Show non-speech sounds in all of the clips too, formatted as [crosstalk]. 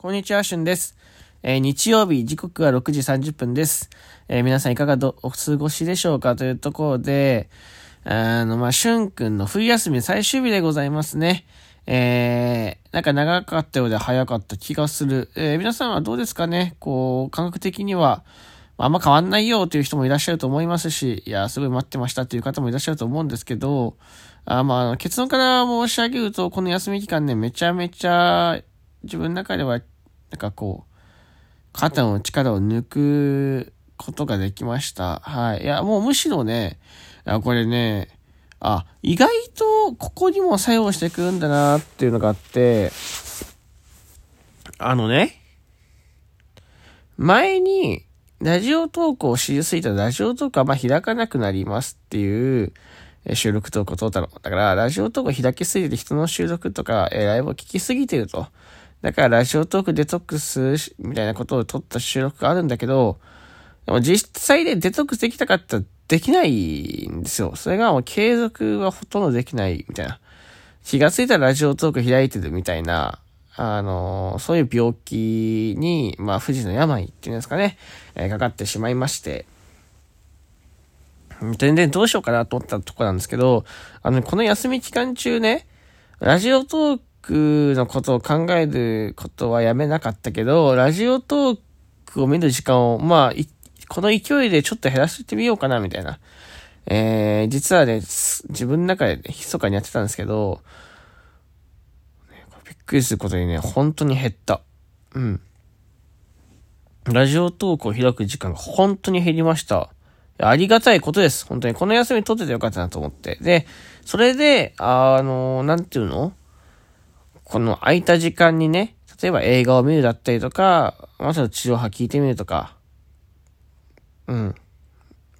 こんにちは、しゅんです。えー、日曜日、時刻は6時30分です。えー、皆さんいかがどお過ごしでしょうかというところで、あの、まあ、しゅんくんの冬休み最終日でございますね。えー、なんか長かったようで早かった気がする。えー、皆さんはどうですかね？こう、感覚的には、あんま変わんないよという人もいらっしゃると思いますし、いや、すごい待ってましたという方もいらっしゃると思うんですけど、あまあ、結論から申し上げると、この休み期間ね、めちゃめちゃ自分の中では、なんかこう、肩の力を抜くことができました。はい。いや、もうむしろね、あこれね、あ、意外とここにも作用してくるんだなっていうのがあって、あのね、前に、ラジオトークを知りすぎたらラジオトークはま開かなくなりますっていう収録トークを撮ったの。だから、ラジオトークを開きすぎて人の収録とか、えライブを聞きすぎてると。だからラジオトークデトックスみたいなことを撮った収録があるんだけど、でも実際でデトックスできたかったらできないんですよ。それがもう継続はほとんどできないみたいな。気がついたらラジオトーク開いてるみたいな、あのそういう病気に、まあ、富士の病っていうんですかね、えー、かかってしまいまして、全然どうしようかなと思ったとこなんですけど、あの、この休み期間中ね、ラジオトークのことを考えることはやめなかったけど、ラジオトークを見る時間を、まあ、この勢いでちょっと減らしてみようかな、みたいな。えー、実はね、自分の中で、ね、密かにやってたんですけど、びっくりすることにね、本当に減った。うん。ラジオトークを開く時間が本当に減りました。ありがたいことです。本当に。この休み取っててよかったなと思って。で、それで、あの、なんていうの？この空いた時間にね、例えば映画を見るだったりとか、まず治療波聞いてみるとか、うん。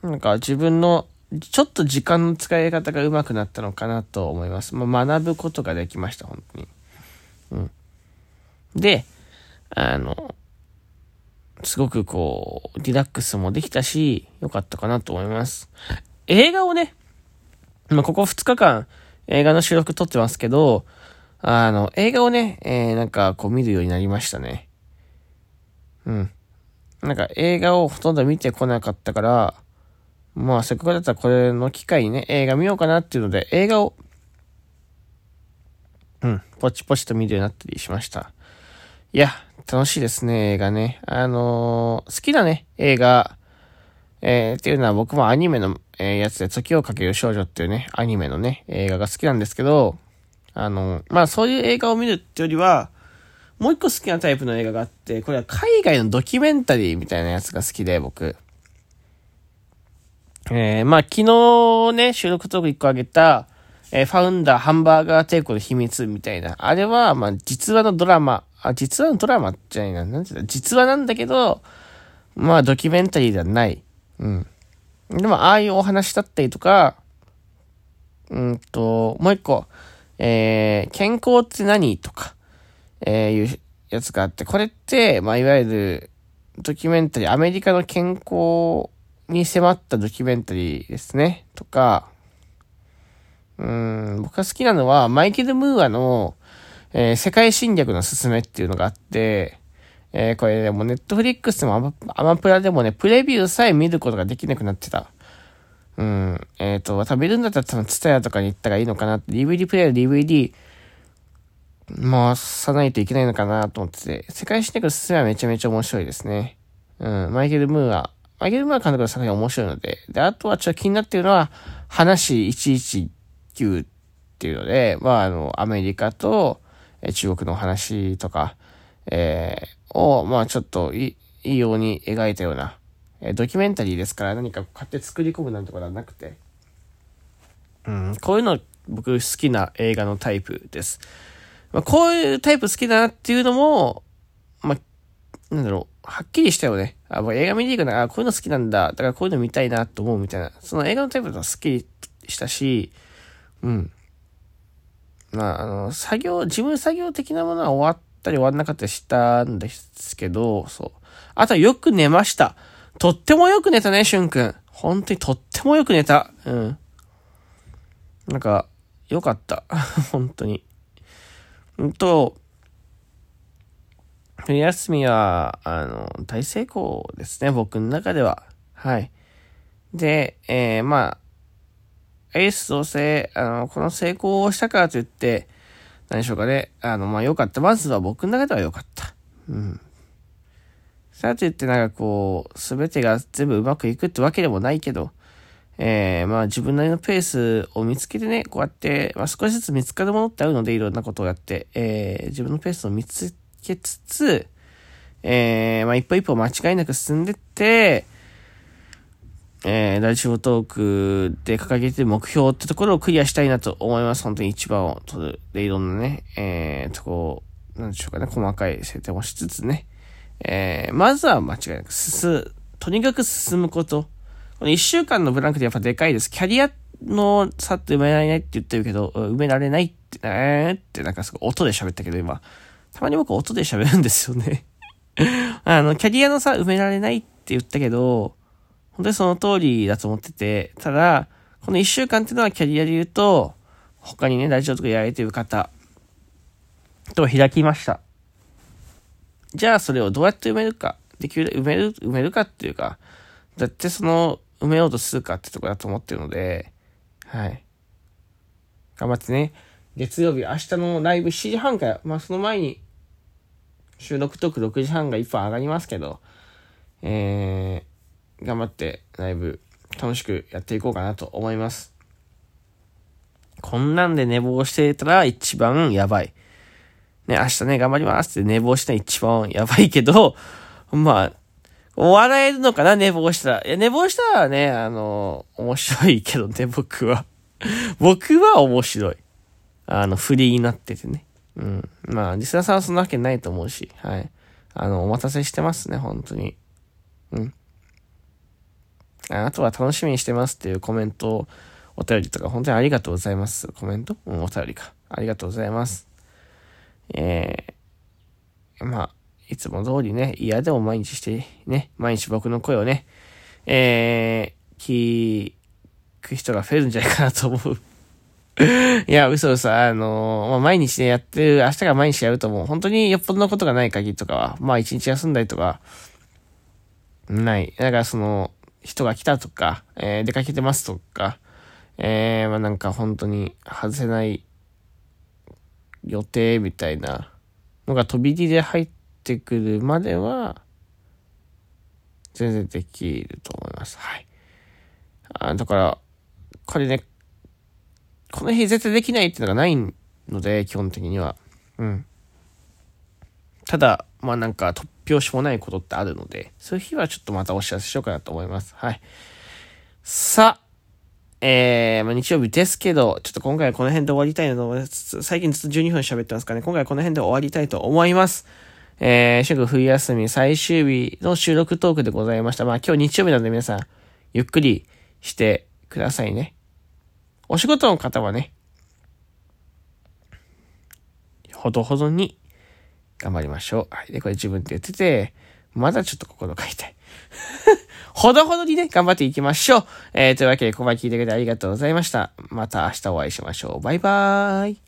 なんか自分のちょっと時間の使い方が上手くなったのかなと思います。まあ、学ぶことができました、本当に。うん。で、あの、すごくこう、リラックスもできたし、良かったかなと思います。映画をね、まあ、ここ2日間映画の収録撮ってますけど、あの、映画をね、えー、なんかこう見るようになりましたね。うん。なんか映画をほとんど見てこなかったから、まあせっかくだったらこれの機会にね、映画見ようかなっていうので、映画を、うん、ポチポチと見るようになったりしました。いや、楽しいですね、映画ね。あのー、好きなね、映画、えー、っていうのは僕もアニメの、えー、やつで、時をかける少女っていうね、アニメのね、映画が好きなんですけど、あの、まあそういう映画を見るってよりは、もう一個好きなタイプの映画があって、これは海外のドキュメンタリーみたいなやつが好きで、僕。えー、まあ昨日ね、収録トーク一個あげた、えー、ファウンダーハンバーガー帝国の秘密みたいな。あれは、まあ実話のドラマ、あ、実話のドラマじゃないな。なんて言うの実話なんだけど、まあドキュメンタリーではない。うん。でも、ああいうお話だったりとか、うんと、もう一個、えー、健康って何とか、えー、いうやつがあって、これって、まあ、いわゆる、ドキュメンタリー、アメリカの健康に迫ったドキュメンタリーですね。とか、うん、僕が好きなのは、マイケル・ムーアの、えー、世界侵略のすすめっていうのがあって、えー、これでもネットフリックスでもアマアマプラでもね、プレビューさえ見ることができなくなってた。うん。えっ、ー、と、食べるんだったらツタヤとかに行ったらいいのかなって、DVD プレイヤー DVD 回さないといけないのかなと思ってて、世界史ネクスはめちゃめちゃ面白いですね。うん。マイケル・ムーア。マイケル・ムーア監督の作品面白いので。で、あとはちょっと気になってるのは、話119っていうので、まあ、あの、アメリカと、え中国の話とか、えー、を、まあちょっといいいように描いたような、えドキュメンタリーですから何か買って作り込むなんてことはなくて、うん、こういうの僕好きな映画のタイプです。まあ、こういうタイプ好きだなっていうのも、まあ、なんだろう、はっきりしたよね。あ、もう映画見に行くなら、こういうの好きなんだ。だからこういうの見たいなと思うみたいな。その映画のタイプとは好きしたし、うん。まあ、あの、作業、事務作業的なものは終わったり終わんなかったりしたんですけど、そう。あとはよく寝ました。とってもよく寝たね、しゅんくん。本当にとってもよく寝た。うん。なんか、よかった。[laughs] 本当に。うんと、冬休みは、あの、大成功ですね、僕の中では。はい。で、えー、まあ、エースどうせ、あの、この成功をしたからといって、何でしょうかね。あの、まあ、良かった。まずは僕の中では良かった。うん。さあと言ってなんかこう、すべてが全部うまくいくってわけでもないけど、えー、まあ自分なりのペースを見つけてね、こうやって、まあ少しずつ見つかるものってあるので、いろんなことをやって、えー、自分のペースを見つけつつ、えー、まあ一歩一歩間違いなく進んでって、えー、ラジオトークで掲げて目標ってところをクリアしたいなと思います。本当に一番を取る。で、いろんなね、えー、とこう、なんでしょうかね、細かい設定もしつつね、えー、まずは間違いなく進む、とにかく進むこと。この一週間のブランクでやっぱでかいです。キャリアの差って埋められないって言ってるけど、埋められないって、えーってなんかすごい音で喋ったけど今、たまに僕音で喋るんですよね [laughs] あの、キャリアの差埋められないって言ったけど、本当にその通りだと思ってて、ただ、この一週間っていうのはキャリアで言うと、他にね、ラジオとかやられてる方と開きました。じゃあそれをどうやって埋めるか、できる、埋める、埋めるかっていうか、だってその、埋めようとするかってとこだと思ってるので、はい。頑張ってね、月曜日、明日のライブ7時半から、まあその前に、収録トーク6時半が1本上がりますけど、えー、頑張ってライブ楽しくやっていこうかなと思います。こんなんで寝坊してたら一番やばい。ね、明日ね、頑張りますって寝坊したら一番やばいけど、[laughs] まあ、笑えるのかな、寝坊したら。いや、寝坊したらね、あの、面白いけどね、僕は。[laughs] 僕は面白い。あの、フリーになっててね。うん。まあ、リスナーさんはそんなわけないと思うし、はい。あの、お待たせしてますね、本当に。うん。あとは楽しみにしてますっていうコメント、お便りとか本当にありがとうございます。コメント？うん、お便りか。ありがとうございます。えー、まあ、いつも通りね、嫌でも毎日して、ね、毎日僕の声をね、えー、聞く人が増えるんじゃないかなと思う。[laughs] いや、嘘嘘、あのー、まあ、毎日ね、やってる、明日が毎日やると思う。本当によっぽどのことがない限りとかは、まあ一日休んだりとか、ない。だからその、人が来たとか、えー、出かけてますとか、えー、まあなんか本当に外せない予定みたいなのが飛び入りで入ってくるまでは、全然できると思います。はい。あだから、これね、この日絶対できないっていうのがないので、基本的には。うん。ただ、まあなんか突拍子もないことってあるので、そういう日はちょっとまたお知らせしようかなと思います。はい。さあ、えー、まあ、日曜日ですけど、ちょっと今回はこの辺で終わりたいなと思います。最近ずっと12分喋ってますかね。今回はこの辺で終わりたいと思います。えー、祝冬休み最終日の収録トークでございました。まあ今日日曜日なんで皆さん、ゆっくりしてくださいね。お仕事の方はね、ほどほどに頑張りましょう。はい。で、これ自分で言ってて、まだちょっと心が痛い。ほどほどにね、頑張っていきましょう。えー、というわけで、ここまで聞いてくれてありがとうございました。また明日お会いしましょう。バイバーイ。